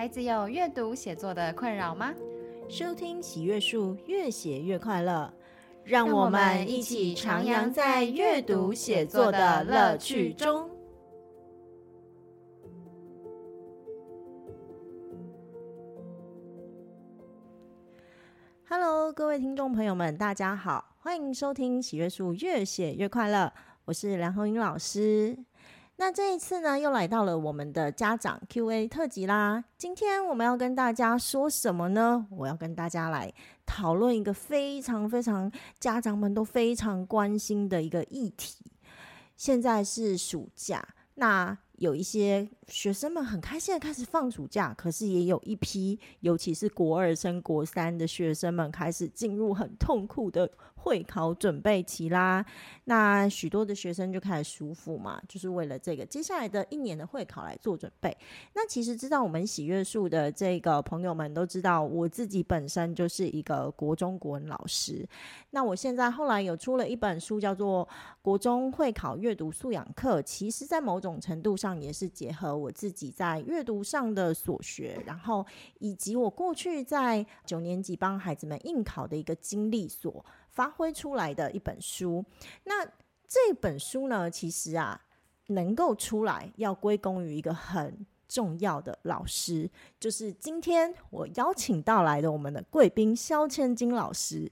孩子有阅读写作的困扰吗？收听喜阅树，越写越快乐。让我们一起徜徉在阅读写作的乐趣中。Hello，各位听众朋友们，大家好，欢迎收听喜阅树，越写越快乐。我是梁虹莹老师。那这一次呢，又来到了我们的家长 Q&A 特辑啦。今天我们要跟大家说什么呢？我要跟大家来讨论一个非常非常家长们都非常关心的一个议题。现在是暑假，那有一些学生们很开心的开始放暑假，可是也有一批，尤其是国二升国三的学生们，开始进入很痛苦的。会考准备期啦，那许多的学生就开始舒服嘛，就是为了这个接下来的一年的会考来做准备。那其实知道我们喜悦树的这个朋友们都知道，我自己本身就是一个国中国文老师。那我现在后来有出了一本书，叫做《国中会考阅读素养课》，其实在某种程度上也是结合我自己在阅读上的所学，然后以及我过去在九年级帮孩子们应考的一个经历所。发挥出来的一本书，那这本书呢，其实啊，能够出来要归功于一个很重要的老师，就是今天我邀请到来的我们的贵宾肖千金老师。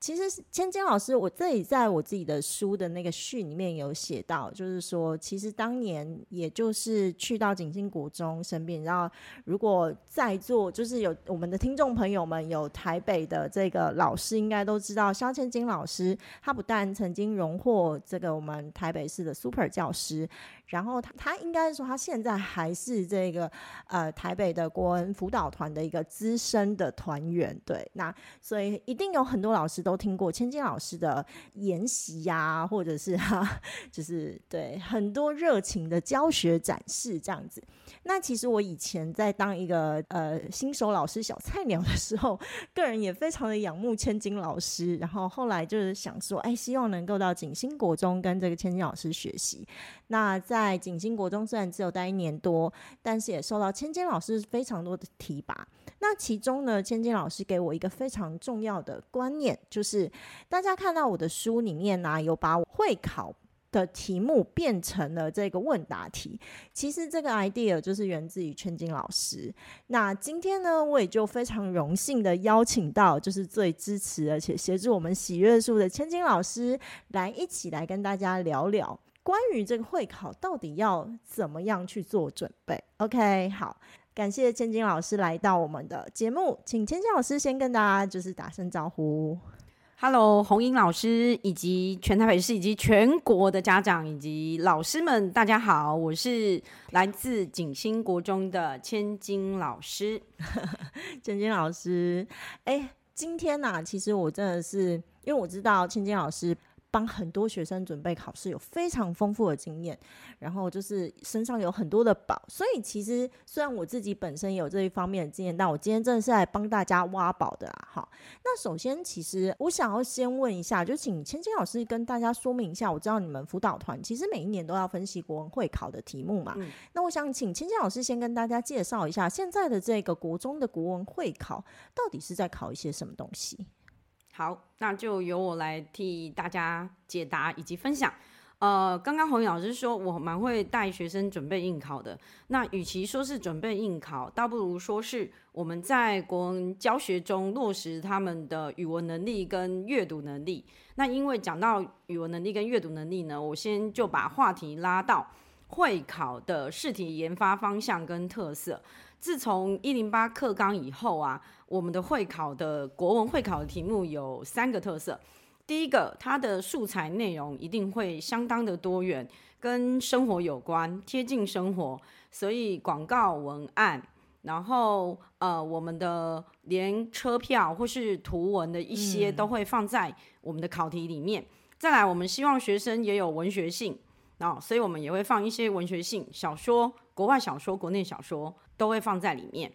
其实千金老师，我这里在我自己的书的那个序里面有写到，就是说，其实当年也就是去到景星国中生病，然后如果在座就是有我们的听众朋友们有台北的这个老师，应该都知道肖千金老师，他不但曾经荣获这个我们台北市的 Super 教师。然后他他应该说他现在还是这个呃台北的国文辅导团的一个资深的团员，对，那所以一定有很多老师都听过千金老师的研习呀、或者是哈、就是对很多热情的教学展示这样子。那其实我以前在当一个呃新手老师小菜鸟的时候，个人也非常的仰慕千金老师，然后后来就是想说，哎，希望能够到景星国中跟这个千金老师学习。那在在景星国中虽然只有待一年多，但是也受到千金老师非常多的提拔。那其中呢，千金老师给我一个非常重要的观念，就是大家看到我的书里面呢、有把会考的题目变成了这个问答题。其实这个 idea 就是源自于千金老师。那今天呢，我也就非常荣幸的邀请到，就是最支持而且协助我们喜悦树的千金老师，来一起来跟大家聊聊。关于这个会考到底要怎么样去做准备？OK，好，感谢千金老师来到我们的节目，请千金老师先跟大家就是打声招呼。Hello，红英老师以及全台北市以及全国的家长以及老师们，大家好，我是来自景星国中的千金老师。千金老师，哎，今天呢、啊，其实我真的是因为我知道千金老师。帮很多学生准备考试，有非常丰富的经验，然后就是身上有很多的宝，所以其实虽然我自己本身有这一方面的经验，但我今天真的是来帮大家挖宝的啦。好，那首先其实我想要先问一下，就请千金老师跟大家说明一下，我知道你们辅导团其实每一年都要分析国文会考的题目嘛，嗯、那我想请千金老师先跟大家介绍一下现在的这个国中的国文会考到底是在考一些什么东西。好，那就由我来替大家解答以及分享。呃，刚刚虹莹老师说我蛮会带学生准备应考的。那与其说是准备应考，倒不如说是我们在国文教学中落实他们的语文能力跟阅读能力。那因为讲到语文能力跟阅读能力呢，我先就把话题拉到会考的试题研发方向跟特色。自从一零八课纲以后啊，我们的会考的国文会考的题目有三个特色。第一个，它的素材内容一定会相当的多元，跟生活有关，贴近生活，所以广告文案，然后呃，我们的连车票或是图文的一些都会放在我们的考题里面。再来，我们希望学生也有文学性，然后所以我们也会放一些文学性小说、国外小说、国内小说。都会放在里面，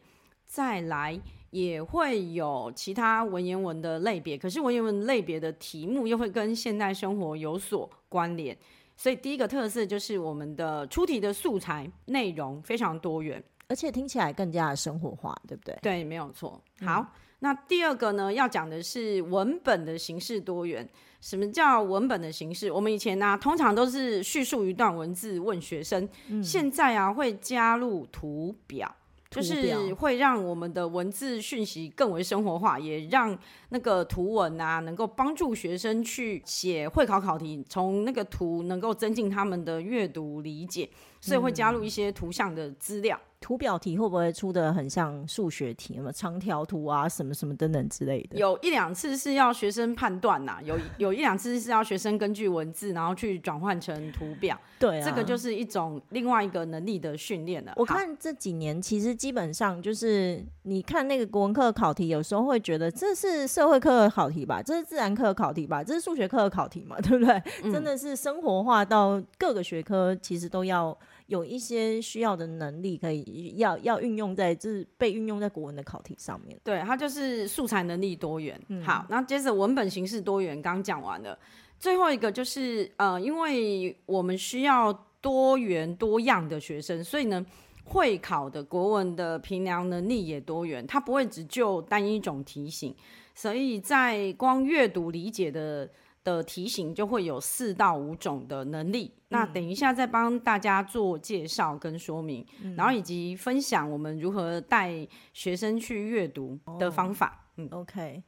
再来也会有其他文言文的类别，可是文言文类别的题目又会跟现代生活有所关联，所以第一个特色就是我们的出题的素材内容非常多元，而且听起来更加的生活化，对不对？对，没有错。好，嗯、那第二个呢，要讲的是文本的形式多元。什么叫文本的形式？我们以前呢、啊，通常都是叙述一段文字问学生，嗯、现在啊会加入图表。就是会让我们的文字讯息更为生活化，也让那个图文啊能够帮助学生去写会考考题，从那个图能够增进他们的阅读理解，所以会加入一些图像的资料。嗯图表题会不会出的很像数学题？什么长条图啊，什么什么等等之类的？有一两次是要学生判断呐，有有一两次是要学生根据文字，然后去转换成图表。对啊，这个就是一种另外一个能力的训练了。我看这几年其实基本上就是，你看那个国文课考题，有时候会觉得这是社会课的考题吧，这是自然课的考题吧，这是数学课的考题嘛，对不对？嗯，真的是生活化到各个学科，其实都要。有一些需要的能力可以要要运用在，就是被运用在国文的考题上面。对，它就是素材能力多元。嗯、好，那接着文本形式多元，刚讲完了，最后一个就是呃，因为我们需要多元多样的学生，所以呢，会考的国文的评量能力也多元，它不会只就单一种题型，所以在光阅读理解的。的题型就会有四到五种的能力，嗯、那等一下再帮大家做介绍跟说明，嗯、然后以及分享我们如何带学生去阅读的方法。哦、嗯，OK。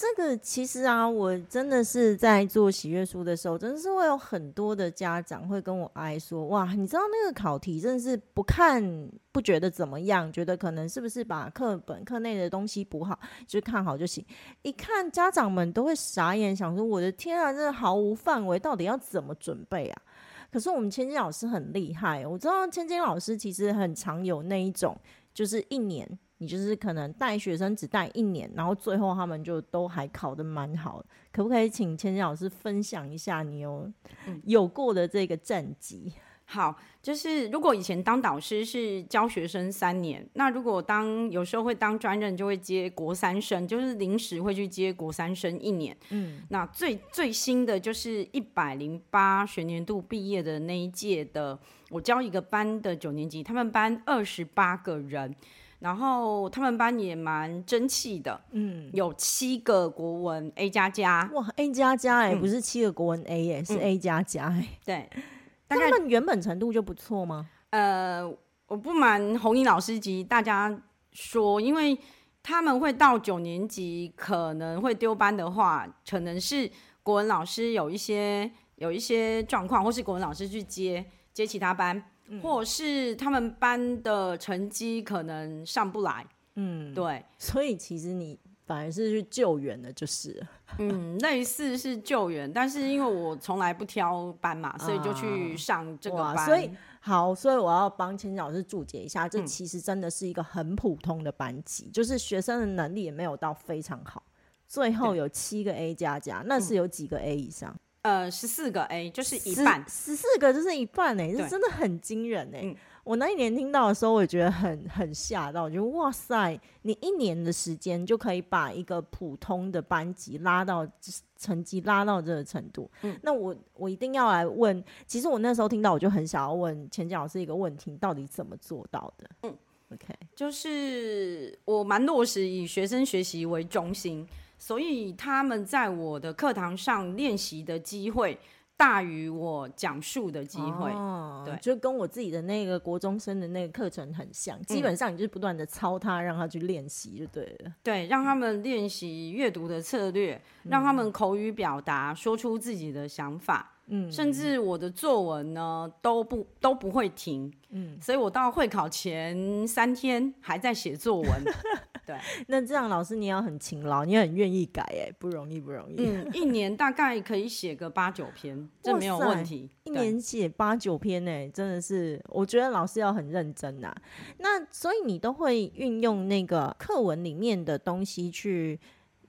这个其实啊，我真的是在做喜悦书的时候，真的是会有很多的家长会跟我哀说：“哇，你知道那个考题真是不看不觉得怎么样，觉得可能是不是把课本课内的东西补好，就看好就行。一看家长们都会傻眼，想说：我的天啊，真的毫无范围，到底要怎么准备啊？可是我们千金老师很厉害，我知道千金老师其实很常有那一种，就是一年。”你就是可能带学生只带一年，然后最后他们就都还考得蛮好，可不可以请千千老师分享一下你有有过的这个战绩？好，就是如果以前当导师是教学生三年，那如果当有时候会当专任，就会接国三生，就是临时会去接国三生一年。嗯，那最最新的就是一百零八学年度毕业的那一届的，我教一个班的九年级，他们班二十八个人。然后他们班也蛮争气的，嗯，有七个国文 A 加加，哇，A 加加哎，不是七个国文 A 哎，是 A 加加哎，对，他们原本程度就不错吗？呃，我不瞒红英老师及大家说，因为他们会到九年级可能会丢班的话，可能是国文老师有一些有一些状况，或是国文老师去接接其他班。或是他们班的成绩可能上不来，嗯，对，所以其实你反而是去救援的，就是，嗯，类似是救援，但是因为我从来不挑班嘛，所以就去上这个班。啊、所以好，所以我要帮千金老师注解一下，这其实真的是一个很普通的班级，嗯、就是学生的能力也没有到非常好，最后有七个 A 加加，那是有几个 A 以上？呃，十四个 A 就是一半，十四个就是一半哎、欸，这真的很惊人哎、欸！嗯、我那一年听到的时候，我也觉得很很吓到，我觉得哇塞，你一年的时间就可以把一个普通的班级拉到成绩拉到这个程度。嗯，那我我一定要来问，其实我那时候听到，我就很想要问千金老师一个问题：到底怎么做到的？嗯，OK，就是我蛮落实以学生学习为中心。所以他们在我的课堂上练习的机会大于我讲述的机会，哦、对，就跟我自己的那个国中生的那个课程很像，嗯、基本上你就是不断的操他，让他去练习就对了。对，让他们练习阅读的策略，嗯、让他们口语表达，说出自己的想法。嗯，甚至我的作文呢都不都不会停。嗯，所以我到会考前三天还在写作文。对，那这样老师你要很勤劳，你很愿意改，哎，不容易不容易。嗯，一年大概可以写个八九篇，这没有问题。一年写八九篇，哎，真的是，我觉得老师要很认真呐。那所以你都会运用那个课文里面的东西去，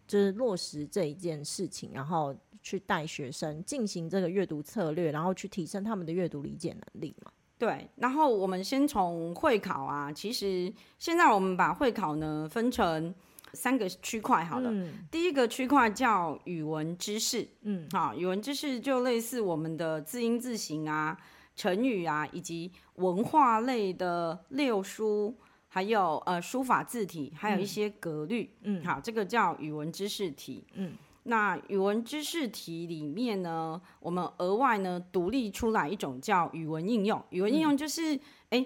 就是落实这一件事情，然后去带学生进行这个阅读策略，然后去提升他们的阅读理解能力嘛。对，然后我们先从会考啊，其实现在我们把会考呢分成三个区块好了。嗯、第一个区块叫语文知识，嗯，好，语文知识就类似我们的字音字形啊、成语啊，以及文化类的六书，还有呃书法字体，还有一些格律。嗯，好，这个叫语文知识题。嗯，那语文知识题里面呢，我们额外呢独立出来一种叫语文应用。语文应用就是，哎、嗯，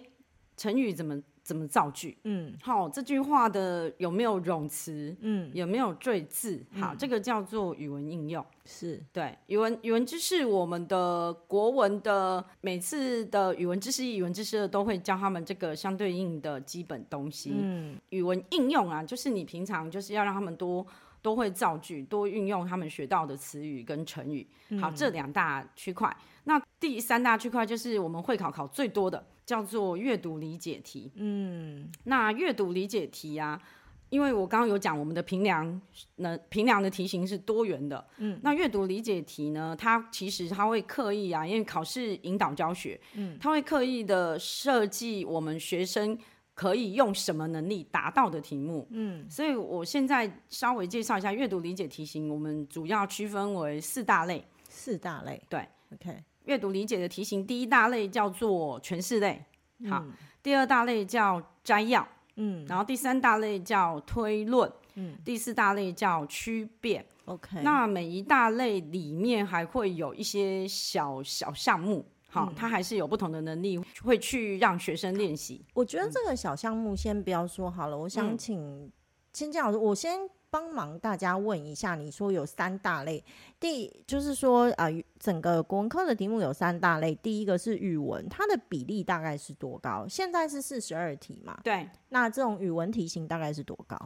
成语怎么？怎么造句？嗯，好，这句话的有没有冗词？嗯，有没有赘字？好，嗯、这个叫做语文应用。是对语文语文知识，我们的国文的每次的语文知识一、语文知识二都会教他们这个相对应的基本东西。嗯，语文应用啊，就是你平常就是要让他们多多会造句，多运用他们学到的词语跟成语。好，这两大区块。那第三大区块就是我们会考考最多的。叫做阅读理解题。嗯，那阅读理解题啊，因为我刚刚有讲，我们的平量那平量的题型是多元的。嗯，那阅读理解题呢，它其实它会刻意啊，因为考试引导教学，嗯，它会刻意的设计我们学生可以用什么能力达到的题目。嗯，所以我现在稍微介绍一下阅读理解题型，我们主要区分为四大类。四大类，对，OK。阅读理解的题型，第一大类叫做诠释类，好，嗯、第二大类叫摘要，嗯，然后第三大类叫推论，嗯，第四大类叫区变，OK。那每一大类里面还会有一些小小项目，好，嗯、它还是有不同的能力会去让学生练习。我觉得这个小项目先不要说好了，我想请先这样子，我先。帮忙大家问一下，你说有三大类，第就是说啊、呃，整个国文科的题目有三大类，第一个是语文，它的比例大概是多高？现在是四十二题嘛？对，那这种语文题型大概是多高？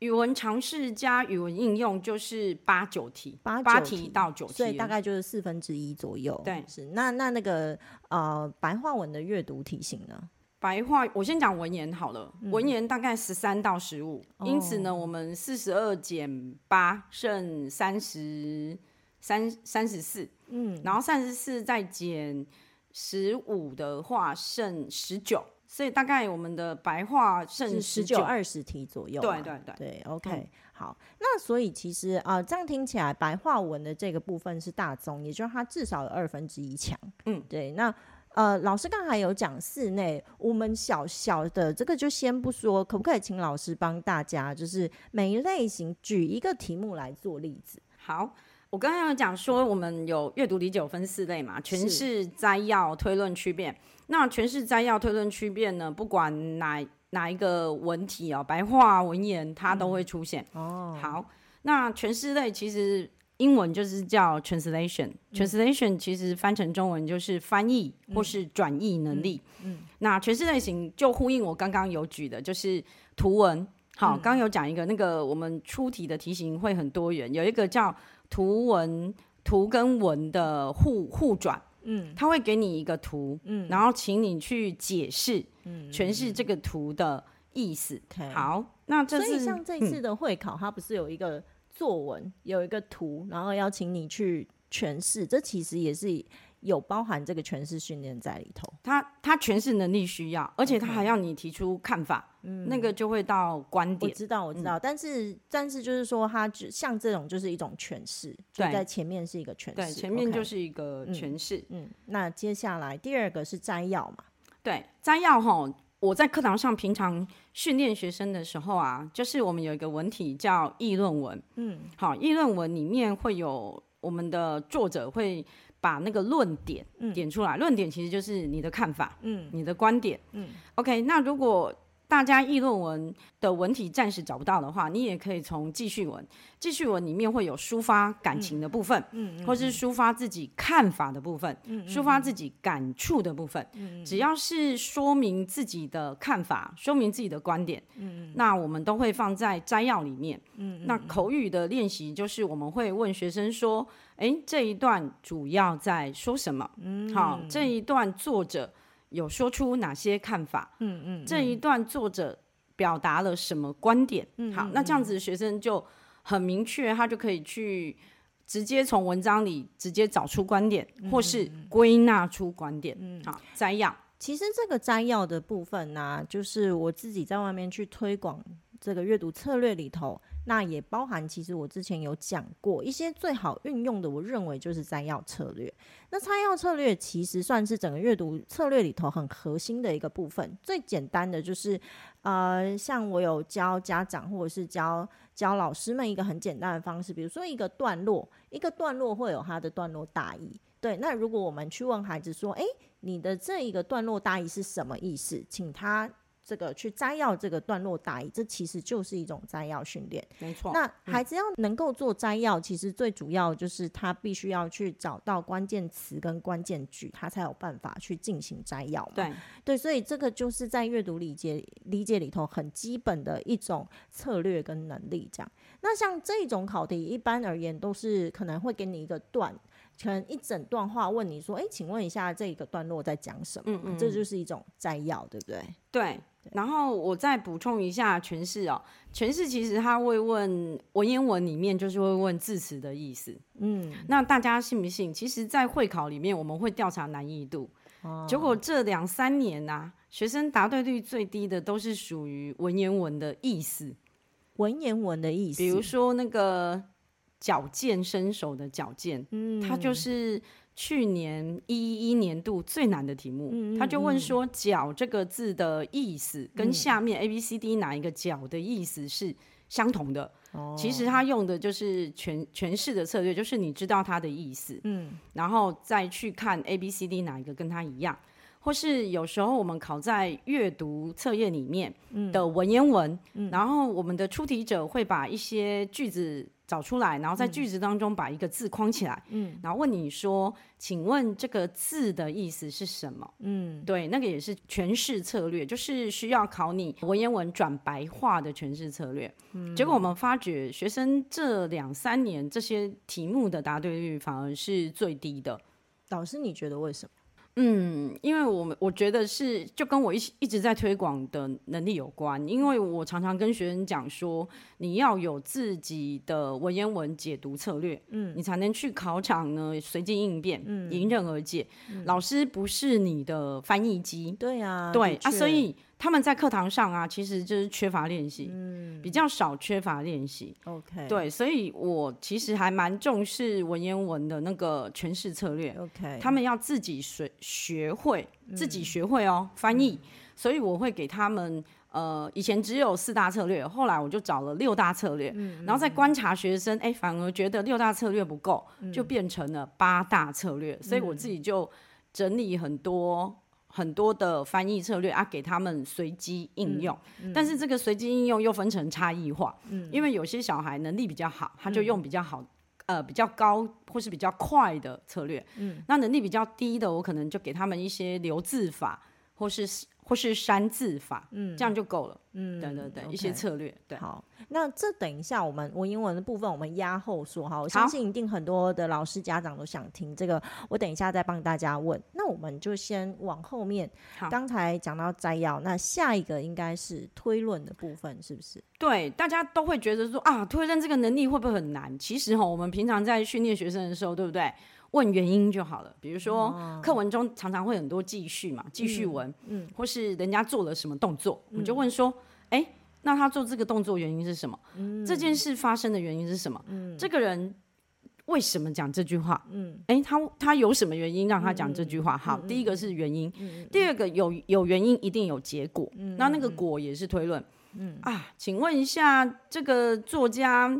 语文常识加语文应用就是八九题，八八题到九题，所以大概就是四分之一左右。对，是那那那个呃白话文的阅读题型呢？白话，我先讲文言好了。嗯、文言大概十三到十五，因此呢，我们四十二减八剩三十三三十四，嗯，然后三十四再减十五的话剩十九，所以大概我们的白话剩十九二十题左右。对对对对，OK，、嗯、好，那所以其实啊、呃，这样听起来白话文的这个部分是大宗，也就是它至少有二分之一强。嗯，对，那。呃，老师刚才有讲室内，我们小小的这个就先不说，可不可以请老师帮大家，就是每一类型举一个题目来做例子？好，我刚刚有讲说，我们有阅读理解有分四类嘛，诠释、摘要、推论、区变。那诠释、摘要、推论、区变呢，不管哪哪一个文体哦，白话文言它都会出现。嗯、哦，好，那诠释类其实。英文就是叫 translation，translation、嗯、其实翻成中文就是翻译或是转译能力。嗯，嗯那诠释类型就呼应我刚刚有举的，就是图文。好，刚有讲一个那个我们出题的题型会很多元，有一个叫图文图跟文的互互转。嗯，他会给你一个图，嗯，然后请你去解释，嗯，诠释这个图的意思。嗯、好，那这是所以像这次的会考，它不是有一个。作文有一个图，然后邀请你去诠释，这其实也是有包含这个诠释训练在里头。他他诠释能力需要，而且他还要你提出看法，嗯，那个就会到观点。我知道，我知道，嗯、但是但是就是说，它就像这种就是一种诠释，就在前面是一个诠释，对，前面就是一个诠释。嗯，嗯，那接下来第二个是摘要嘛？对，摘要哈。我在课堂上平常训练学生的时候啊，就是我们有一个文体叫议论文，嗯，好，议论文里面会有我们的作者会把那个论点点出来，嗯、论点其实就是你的看法，嗯，你的观点，嗯，OK，那如果大家议论文的文体暂时找不到的话，你也可以从记叙文。记叙文里面会有抒发感情的部分，嗯，嗯或是抒发自己看法的部分，嗯，抒发自己感触的部分，嗯，只要是说明自己的看法，说明自己的观点，嗯，那我们都会放在摘要里面，嗯，那口语的练习就是我们会问学生说，哎、欸，这一段主要在说什么？嗯，好，这一段作者。有说出哪些看法？嗯嗯，嗯这一段作者表达了什么观点？嗯，好，那这样子学生就很明确，他就可以去直接从文章里直接找出观点，嗯、或是归纳出观点。嗯，好，摘要。其实这个摘要的部分呢、啊，就是我自己在外面去推广这个阅读策略里头，那也包含其实我之前有讲过一些最好运用的，我认为就是摘要策略。那摘要策略其实算是整个阅读策略里头很核心的一个部分。最简单的就是，呃，像我有教家长或者是教教老师们一个很简单的方式，比如说一个段落，一个段落会有它的段落大意。对，那如果我们去问孩子说，诶，你的这一个段落大意是什么意思？请他。这个去摘要这个段落大意，这其实就是一种摘要训练。没错，那孩子要能够做摘要，嗯、其实最主要就是他必须要去找到关键词跟关键句，他才有办法去进行摘要嘛。对对，所以这个就是在阅读理解理解里头很基本的一种策略跟能力。这样，那像这种考题，一般而言都是可能会给你一个段。可能一整段话问你说：“哎，请问一下，这个段落在讲什么？”嗯嗯，这就是一种摘要，对不对？对。然后我再补充一下诠释哦，诠释其实他会问文言文里面就是会问字词的意思。嗯，那大家信不信？其实，在会考里面我们会调查难易度，哦、结果这两三年呐、啊，学生答对率最低的都是属于文言文的意思。文言文的意思，比如说那个。矫健身手的矫健，嗯，它就是去年一一一年度最难的题目。嗯、他就问说“角”这个字的意思跟下面 A B C D 哪一个“角”的意思是相同的？哦、其实他用的就是诠诠释的策略，就是你知道它的意思，嗯，然后再去看 A B C D 哪一个跟它一样，或是有时候我们考在阅读测验里面的文言文，嗯、然后我们的出题者会把一些句子。找出来，然后在句子当中把一个字框起来，嗯，然后问你说：“请问这个字的意思是什么？”嗯，对，那个也是诠释策略，就是需要考你文言文转白话的诠释策略。嗯，结果我们发觉学生这两三年这些题目的答对率反而是最低的。老师，你觉得为什么？嗯，因为我们我觉得是就跟我一一直在推广的能力有关，因为我常常跟学生讲说，你要有自己的文言文解读策略，嗯，你才能去考场呢随机应变，嗯，迎刃而解。嗯，老师不是你的翻译机，对啊，对啊，所以。他们在课堂上啊，其实就是缺乏练习，嗯，比较少缺乏练习。OK，对，所以我其实还蛮重视文言文的那个诠释策略。OK，他们要自己学学会，自己学会哦，翻译。嗯，所以我会给他们，呃，以前只有四大策略，后来我就找了六大策略，嗯，然后再观察学生，哎，反而觉得六大策略不够，就变成了八大策略。所以我自己就整理很多。很多的翻译策略啊，给他们随机应用，嗯嗯、但是这个随机应用又分成差异化，嗯、因为有些小孩能力比较好，他就用比较好，嗯、呃，比较高或是比较快的策略，嗯、那能力比较低的，我可能就给他们一些留字法，或是或是删字法，嗯，这样就够了，嗯，等等等一些策略，对，好。那这等一下，我们文英文的部分我们压后说哈。我相信一定很多的老师家长都想听这个，我等一下再帮大家问。那我们就先往后面。刚才讲到摘要，那下一个应该是推论的部分，是不是？对，大家都会觉得说啊，推论这个能力会不会很难？其实哈，我们平常在训练学生的时候，对不对？问原因就好了。比如说课文中常常会很多记叙嘛，记叙文，嗯，或是人家做了什么动作，我们就问说，哎。那他做这个动作原因是什么？嗯、这件事发生的原因是什么？嗯、这个人为什么讲这句话？嗯，诶，他他有什么原因让他讲这句话？嗯、好，嗯、第一个是原因，嗯、第二个有有原因一定有结果，嗯、那那个果也是推论。嗯啊，请问一下，这个作家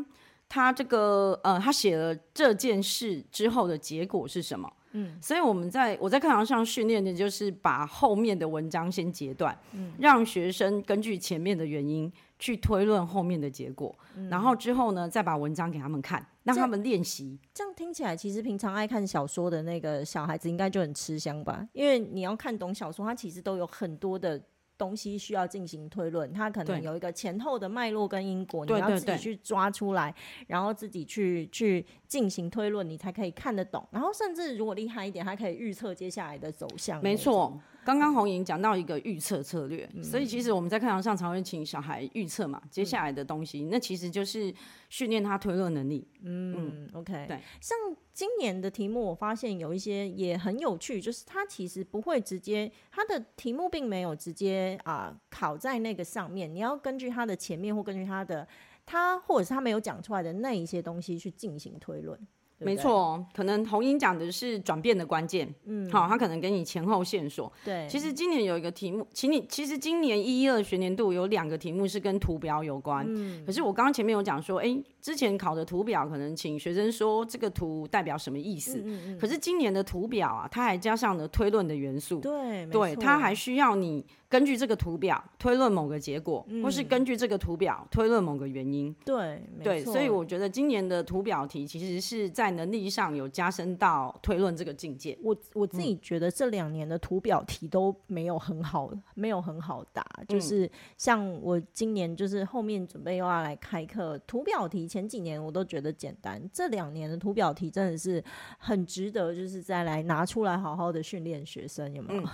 他这个呃，他写了这件事之后的结果是什么？嗯，所以我们在我在课堂上训练的就是把后面的文章先截断，嗯，让学生根据前面的原因去推论后面的结果，嗯，然后之后呢，再把文章给他们看，让他们练习。这样听起来，其实平常爱看小说的那个小孩子应该就很吃香吧？因为你要看懂小说，它其实都有很多的。东西需要进行推论，它可能有一个前后的脉络跟因果，你要自己去抓出来，然后自己去去进行推论，你才可以看得懂。然后甚至如果厉害一点，还可以预测接下来的走向。没错，刚刚红莹讲到一个预测策略，嗯、所以其实我们在课堂上常会请小孩预测嘛，接下来的东西，嗯、那其实就是训练他推论能力。嗯，嗯，OK，对，像今年的题目，我发现有一些也很有趣，就是他其实不会直接，他的题目并没有直接啊、呃、考在那个上面，你要根据他的前面或根据他的他或者是他没有讲出来的那一些东西去进行推论。对对没错，可能红英讲的是转变的关键，嗯，好，他可能给你前后线索。对，其实今年有一个题目，请你其实今年一一二学年度有两个题目是跟图表有关，嗯，可是我刚刚前面有讲说，哎，之前考的图表可能请学生说这个图代表什么意思，嗯嗯嗯，可是今年的图表啊，它还加上了推论的元素，对，对，它还需要你。根据这个图表推论某个结果，嗯、或是根据这个图表推论某个原因。对，对，所以我觉得今年的图表题其实是在能力上有加深到推论这个境界。我我自己觉得这两年的图表题都没有很好，嗯、没有很好答。就是像我今年就是后面准备又要来开课，图表题前几年我都觉得简单，这两年的图表题真的是很值得，就是再来拿出来好好的训练学生，有没有、嗯？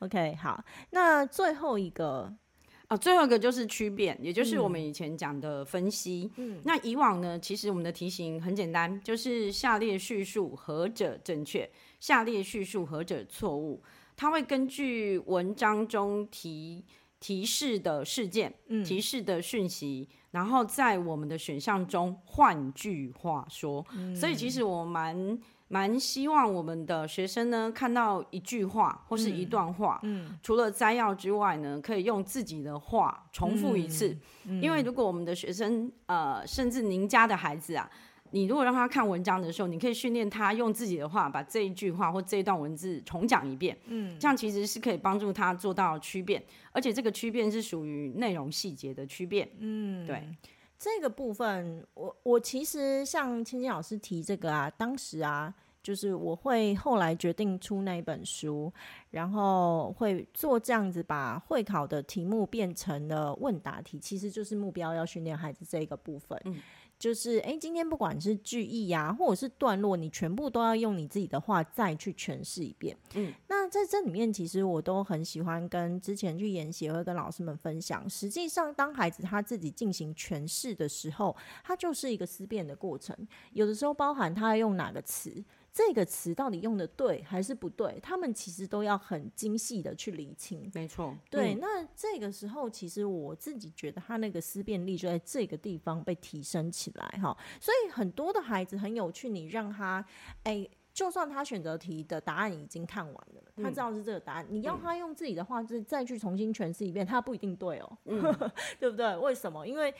OK，好，那最后一个啊，最后一个就是区变，也就是我们以前讲的分析。嗯，那以往呢，其实我们的题型很简单，就是下列叙述何者正确，下列叙述何者错误。它会根据文章中提提示的事件、嗯、提示的讯息，然后在我们的选项中换句话说。嗯、所以其实我蛮。蛮希望我们的学生呢，看到一句话或是一段话，嗯嗯、除了摘要之外呢，可以用自己的话重复一次。嗯嗯、因为如果我们的学生，呃，甚至您家的孩子啊，你如果让他看文章的时候，你可以训练他用自己的话把这一句话或这一段文字重讲一遍。嗯，这样其实是可以帮助他做到区变，而且这个区变是属于内容细节的区变。嗯，对。这个部分，我我其实像青青老师提这个啊，当时啊，就是我会后来决定出那一本书，然后会做这样子，把会考的题目变成了问答题，其实就是目标要训练孩子这个部分。就是，哎，今天不管是句意呀、啊，或者是段落，你全部都要用你自己的话再去诠释一遍。嗯，那在这里面，其实我都很喜欢跟之前去研习会跟老师们分享。实际上，当孩子他自己进行诠释的时候，他就是一个思辨的过程。有的时候包含他要用哪个词。这个词到底用的对还是不对？他们其实都要很精细的去理清。没错，对。嗯、那这个时候，其实我自己觉得他那个思辨力就在这个地方被提升起来哈。所以很多的孩子很有趣，你让他，哎，就算他选择题的答案已经看完了，嗯、他知道是这个答案，你要他用自己的话再再去重新诠释一遍，他不一定对哦，嗯、对不对？为什么？因为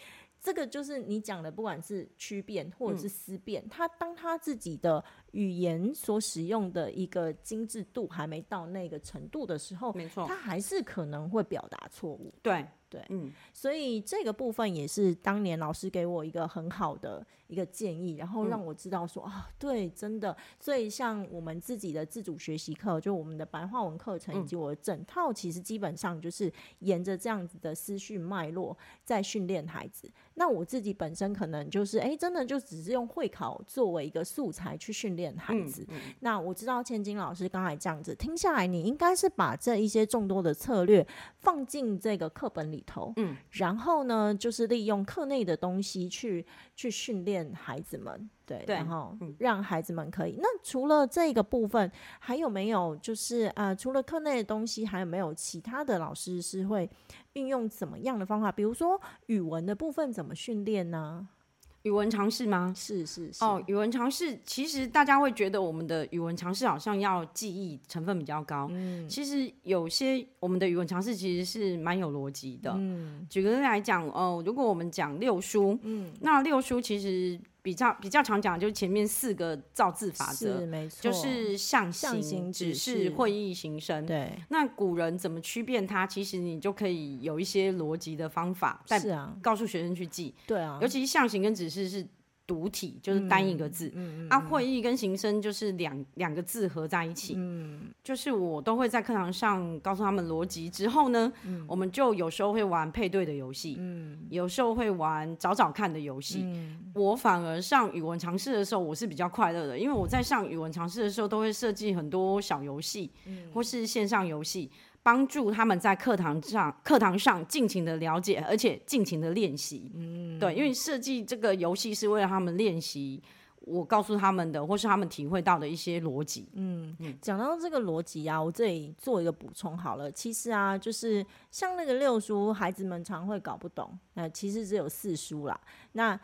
这个就是你讲的，不管是区变或者是思变，嗯、他当他自己的语言所使用的一个精致度还没到那个程度的时候，没错，他还是可能会表达错误。对。对，嗯，所以这个部分也是当年老师给我一个很好的一个建议，然后让我知道说、嗯、啊，对，真的。所以像我们自己的自主学习课，就我们的白话文课程以及我的整套，其实基本上就是沿着这样子的思绪脉络在训练孩子。那我自己本身可能就是，哎，真的就只是用会考作为一个素材去训练孩子。嗯嗯、那我知道千金老师刚才这样子听下来，你应该是把这一些众多的策略放进这个课本里。里头，嗯，然后呢，就是利用课内的东西去去训练孩子们，对，对然后让孩子们可以。嗯、那除了这个部分，还有没有就是啊、呃，除了课内的东西，还有没有其他的老师是会运用怎么样的方法？比如说语文的部分怎么训练呢？语文常识吗？是是是。哦，语文常识其实大家会觉得我们的语文常识好像要记忆成分比较高。嗯，其实有些我们的语文常识其实是蛮有逻辑的。嗯，举个例来讲，哦，如果我们讲六书，嗯，那六书其实。比较比较常讲的就是前面四个造字法则，没错，就是象形、指示、会意、形声。对，那古人怎么区辨它？其实你就可以有一些逻辑的方法，告诉学生去记。对啊，尤其是象形跟指示是独体，就是单一个字。嗯嗯。啊，会意跟行声就是两两个字合在一起。嗯。就是我都会在课堂上告诉他们逻辑之后呢，嗯，我们就有时候会玩配对的游戏，嗯，有时候会玩找找看的游戏。嗯。我反而上语文常识的时候，我是比较快乐的，因为我在上语文常识的时候，都会设计很多小游戏，嗯，或是线上游戏。帮助他们在课堂上课堂上尽情的了解，而且尽情的练习。嗯，对，因为设计这个游戏是为了他们练习，我告诉他们的，或是他们体会到的一些逻辑。嗯，讲到这个逻辑啊，我这里做一个补充好了。其实啊，就是像那个六叔，孩子们常会搞不懂。那其实只有四叔啦。那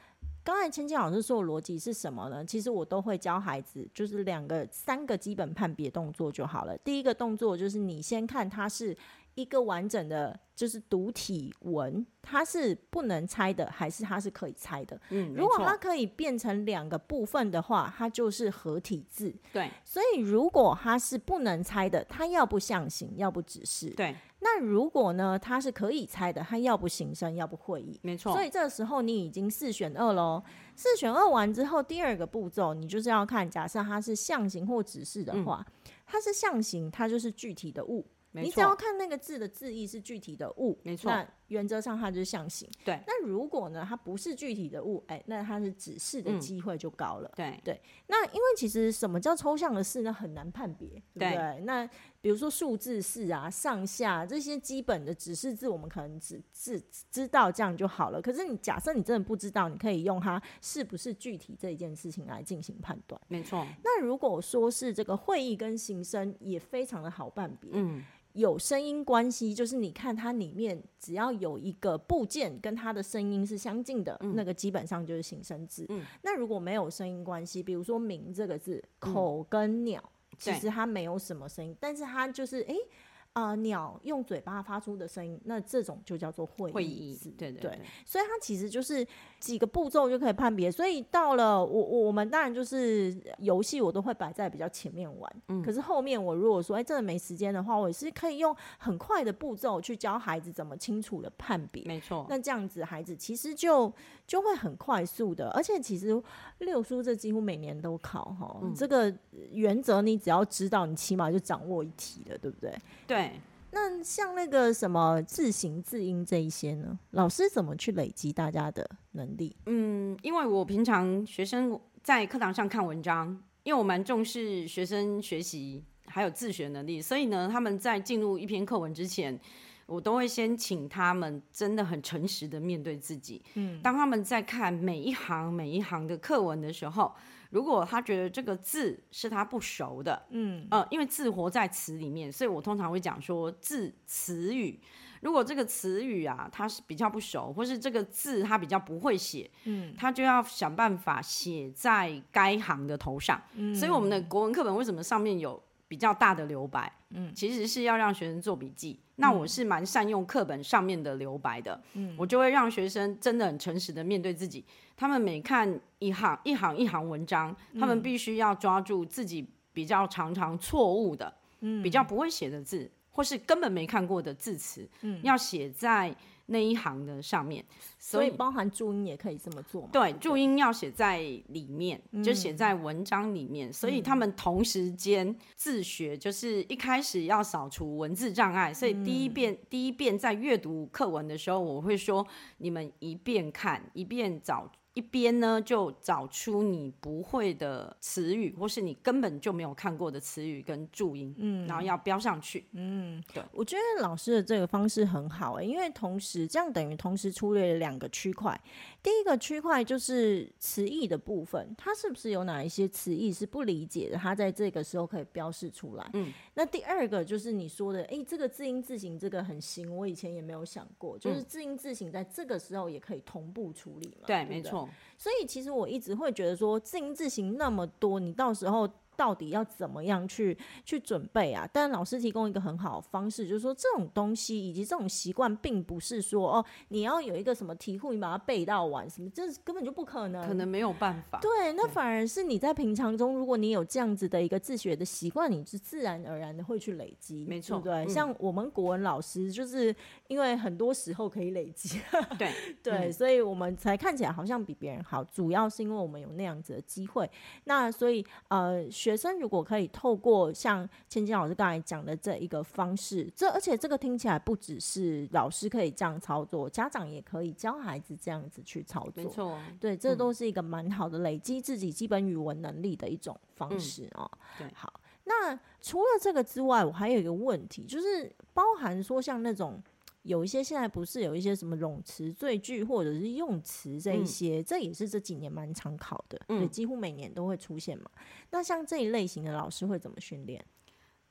刚才芊芊老师说的逻辑是什么呢？其实我都会教孩子，就是两个、三个基本判别动作就好了。第一个动作就是你先看他是一个完整的，就是独体文，它是不能拆的，还是它是可以拆的？嗯，如果它可以变成两个部分的话，它就是合体字。对，所以如果它是不能拆的，它要不象形，要不指示。对。那如果呢，它是可以拆的，它要不形声，要不会意，没错。所以这个时候你已经四选二喽。四选二完之后，第二个步骤你就是要看，假设它是象形或指示的话，嗯、它是象形，它就是具体的物。你只要看那个字的字义是具体的物，没错。那原则上它就是象形。对。那如果呢，它不是具体的物，哎、欸，那它是指示的机会就高了。嗯、对对。那因为其实什么叫抽象的事呢？很难判别，对不对？对那比如说数字式啊、上下这些基本的指示字，我们可能只只知道这样就好了。可是你假设你真的不知道，你可以用它是不是具体这一件事情来进行判断。没错。那如果说是这个会议跟形声，也非常的好判别。嗯。有声音关系，就是你看它里面只要有一个部件跟它的声音是相近的，嗯、那个基本上就是形声字。嗯、那如果没有声音关系，比如说“鸣”这个字，口跟鸟，嗯、其实它没有什么声音，但是它就是哎。欸啊、呃，鸟用嘴巴发出的声音，那这种就叫做会意字。对对对，对，所以它其实就是几个步骤就可以判别。所以到了我我们当然就是游戏，我都会摆在比较前面玩。嗯，可是后面我如果说哎真的没时间的话，我也是可以用很快的步骤去教孩子怎么清楚的判别。没错，那这样子孩子其实就就会很快速的，而且其实六叔这几乎每年都考哈，嗯、这个原则你只要知道，你起码就掌握一题了，对不对？对。那像那个什么字形字音这一些呢？老师怎么去累积大家的能力？嗯，因为我平常学生在课堂上看文章，因为我蛮重视学生学习还有自学能力，所以呢，他们在进入一篇课文之前，我都会先请他们真的很诚实的面对自己。嗯，当他们在看每一行每一行的课文的时候。如果他觉得这个字是他不熟的，嗯，呃，因为字活在词里面，所以我通常会讲说字词语。如果这个词语啊，他是比较不熟，或是这个字他比较不会写，嗯，他就要想办法写在该行的头上。嗯，所以我们的国文课本为什么上面有比较大的留白？嗯，其实是要让学生做笔记。那我是蛮善用课本上面的留白的，嗯，我就会让学生真的很诚实的面对自己。他们每看一行一行一行文章，他们必须要抓住自己比较常常错误的，嗯，比较不会写的字，或是根本没看过的字词，嗯，要写在那一行的上面。所以包含注音也可以这么做吗？对，注音要写在里面，就写在文章里面。嗯，所以他们同时间自学，就是一开始要扫除文字障碍。所以第一遍，第一遍在阅读课文的时候，我会说，你们一遍看，一遍找。一边呢，就找出你不会的词语，或是你根本就没有看过的词语跟注音，嗯，然后要标上去，嗯，对，我觉得老师的这个方式很好欸，因为同时这样等于同时粗略了两个区块。第一个区块就是词义的部分，它是不是有哪一些词义是不理解的？它在这个时候可以标示出来。嗯，那第二个就是你说的，诶，这个字音字形这个很新，我以前也没有想过，就是字音字形在这个时候也可以同步处理嘛？对，没错。所以其实我一直会觉得说，自行自行那么多，你到时候到底要怎么样去去准备啊？但老师提供一个很好的方式，就是说这种东西以及这种习惯，并不是说哦，你要有一个什么题库，你把它背到完，什么这根本就不可能，可能没有办法。对，那反而是你在平常中，如果你有这样子的一个自学的习惯，你是自然而然的会去累积，没错，对不对？嗯、像我们国文老师，就是因为很多时候可以累积，对 对、嗯，所以我们才看起来好像比别人好，主要是因为我们有那样子的机会。那所以呃，学生如果可以透过像千金老师刚才讲的这一个方式，这而且这个听起来不只是老师可以这样操作，家长也可以教孩子这样子去操作。没错，对，这都是一个蛮好的累积自己基本语文能力的一种方式哦。对，好，那除了这个之外，我还有一个问题，就是包含说像那种。有一些现在不是有一些什么冗词赘句或者是用词这一些，嗯，这也是这几年蛮常考的，对，几乎每年都会出现嘛。那像这一类型的老师会怎么训练？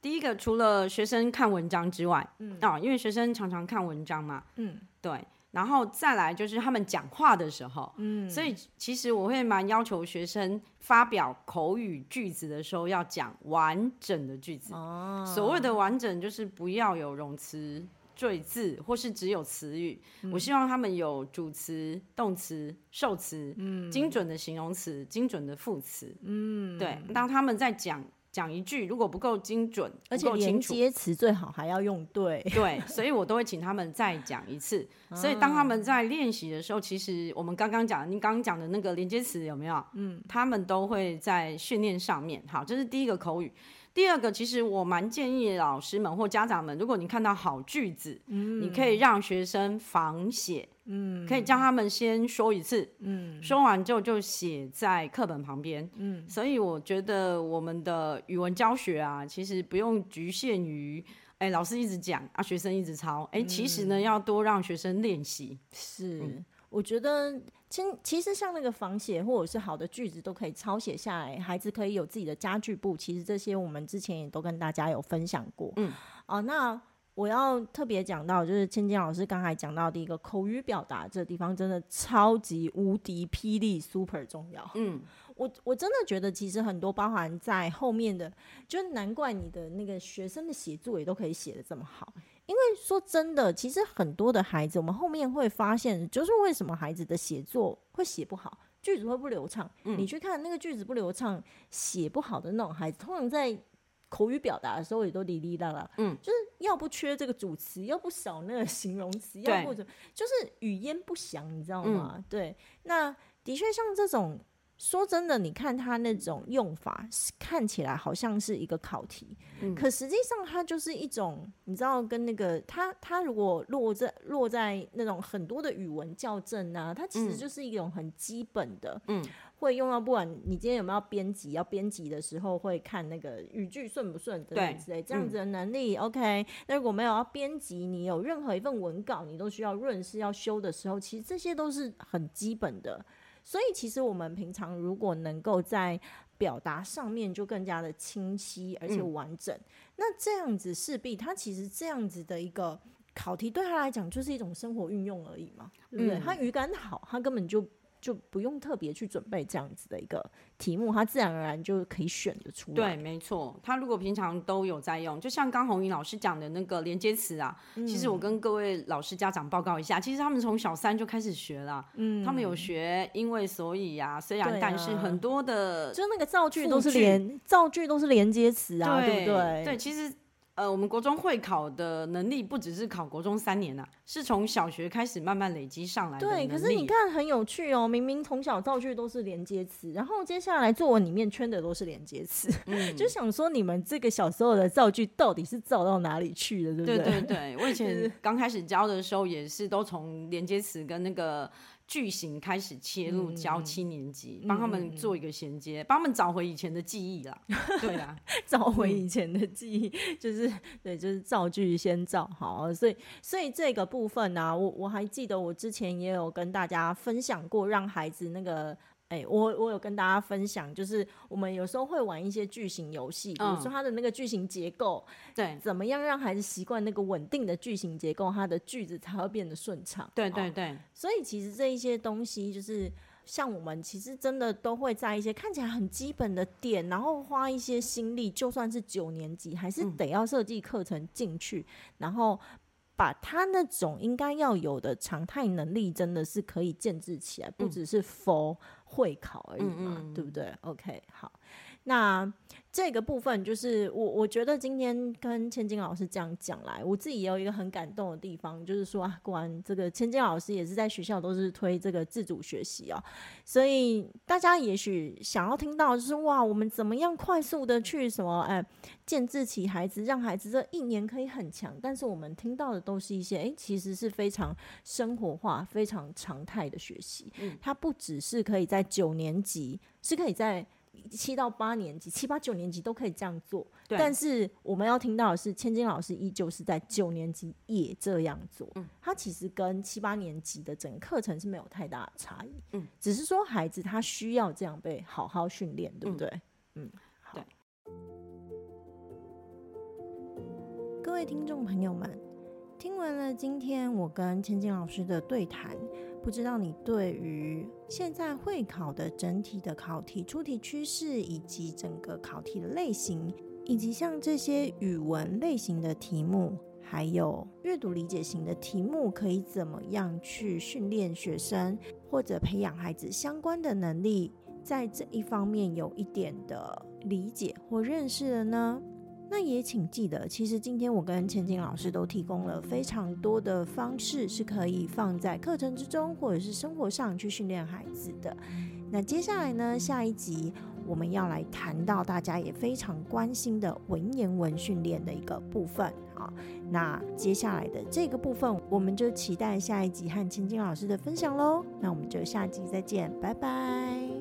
第一个，除了学生看文章之外，嗯，啊，因为学生常常看文章嘛，嗯，对，然后再来就是他们讲话的时候，嗯，所以其实我会蛮要求学生发表口语句子的时候要讲完整的句子。哦，所谓的完整就是不要有冗词。赘字或是只有词语、嗯，我希望他们有主词、动词、受词、嗯，精准的形容词、精准的副词，嗯，对。当他们在讲讲一句，如果不够精准，而且连接词最好还要用对，对，所以我都会请他们再讲一次。所以当他们在练习的时候，其实我们刚刚讲，您刚刚讲的那个连接词有没有？嗯，他们都会在训练上面。好，这是第一个口语。第二个，其实我蛮建议老师们或家长们，如果你看到好句子，嗯，你可以让学生仿写，嗯，可以叫他们先说一次，嗯，说完之后就写在课本旁边，嗯，所以我觉得我们的语文教学啊，其实不用局限于，哎，老师一直讲啊，学生一直抄，哎，其实呢，要多让学生练习，是。嗯。我觉得，其其实像那个仿写或者是好的句子都可以抄写下来，孩子可以有自己的家具簿。其实这些我们之前也都跟大家有分享过。嗯，啊，那我要特别讲到，就是千金老师刚才讲到的一个口语表达这地方，真的超级无敌霹雳 super 重要。嗯，我我真的觉得，其实很多包含在后面的，就难怪你的那个学生的写作也都可以写的这么好。因为说真的，其实很多的孩子，我们后面会发现，就是为什么孩子的写作会写不好，句子会不流畅。嗯。你去看那个句子不流畅、写不好的那种孩子，通常在口语表达的时候也都哩哩啦啦。嗯，就是要不缺这个主词，要不少那个形容词，要或者就是语焉不详，你知道吗？嗯。对，那的确像这种。说真的，你看它那种用法，看起来好像是一个考题，嗯、可实际上它就是一种，你知道，跟那个它它如果落在落在那种很多的语文校正啊，它其实就是一种很基本的，嗯，会用到不管你今天有没有编辑，要编辑的时候会看那个语句顺不顺等等之类这样子的能力。嗯、OK，那如果没有要编辑，你有任何一份文稿，你都需要润饰要修的时候，其实这些都是很基本的。所以，其实我们平常如果能够在表达上面就更加的清晰而且完整，嗯、那这样子势必他其实这样子的一个考题对他来讲就是一种生活运用而已嘛，对不对？嗯、他语感好，他根本就。就不用特别去准备这样子的一个题目，他自然而然就可以选得出来。对，没错。他如果平常都有在用，就像刚红英老师讲的那个连接词啊、嗯，其实我跟各位老师家长报告一下，其实他们从小三就开始学了。嗯，他们有学因为所以呀、啊，虽然但是很多的，就那个造句都是连造句都是连接词啊，对不对？对，其实。呃，我们国中会考的能力不只是考国中三年呐、啊，是从小学开始慢慢累积上来的。对，可是你看很有趣哦，明明从小造句都是连接词，然后接下来作文里面圈的都是连接词，嗯，就想说你们这个小时候的造句到底是造到哪里去了，对不对？对对对，我以前 刚开始教的时候也是都从连接词跟那个。句型开始切入教七年级，帮、嗯、他们做一个衔接，帮、嗯、他们找回以前的记忆啦。对啊，找回以前的记忆，嗯、就是对，就是造句先造好。所以，所以这个部分呢、啊，我我还记得我之前也有跟大家分享过，让孩子那个。哎、欸，我我有跟大家分享，就是我们有时候会玩一些句型游戏，比如说它的那个句型结构，对、嗯，怎么样让孩子习惯那个稳定的句型结构，他的句子才会变得顺畅。对对对，所以其实这一些东西就是像我们其实真的都会在一些看起来很基本的点，然后花一些心力，就算是九年级，还是得要设计课程进去，嗯、然后把他那种应该要有的常态能力，真的是可以建置起来，不只是 for 会考而已嘛，嗯嗯对不对？OK，好。那这个部分就是我，我觉得今天跟千金老师这样讲来，我自己也有一个很感动的地方，就是说啊，果然这个千金老师也是在学校都是推这个自主学习哦，所以大家也许想要听到就是哇，我们怎么样快速的去什么哎，建制起孩子，让孩子这一年可以很强，但是我们听到的都是一些哎，其实是非常生活化、非常常态的学习，嗯，它不只是可以在九年级，是可以在。七到八年级、七八九年级都可以这样做，但是我们要听到的是，千金老师依旧是在九年级也这样做。嗯，他其实跟七八年级的整个课程是没有太大的差异。嗯，只是说孩子他需要这样被好好训练，对不对？嗯，嗯好。对。各位听众朋友们，听完了今天我跟千金老师的对谈。不知道你对于现在会考的整体的考题出题趋势，以及整个考题的类型，以及像这些语文类型的题目，还有阅读理解型的题目，可以怎么样去训练学生，或者培养孩子相关的能力，在这一方面有一点的理解或认识了呢？那也请记得，其实今天我跟千金老师都提供了非常多的方式，是可以放在课程之中，或者是生活上去训练孩子的。那接下来呢，下一集我们要来谈到大家也非常关心的文言文训练的一个部分。啊，那接下来的这个部分，我们就期待下一集和千金老师的分享喽。那我们就下集再见，拜拜。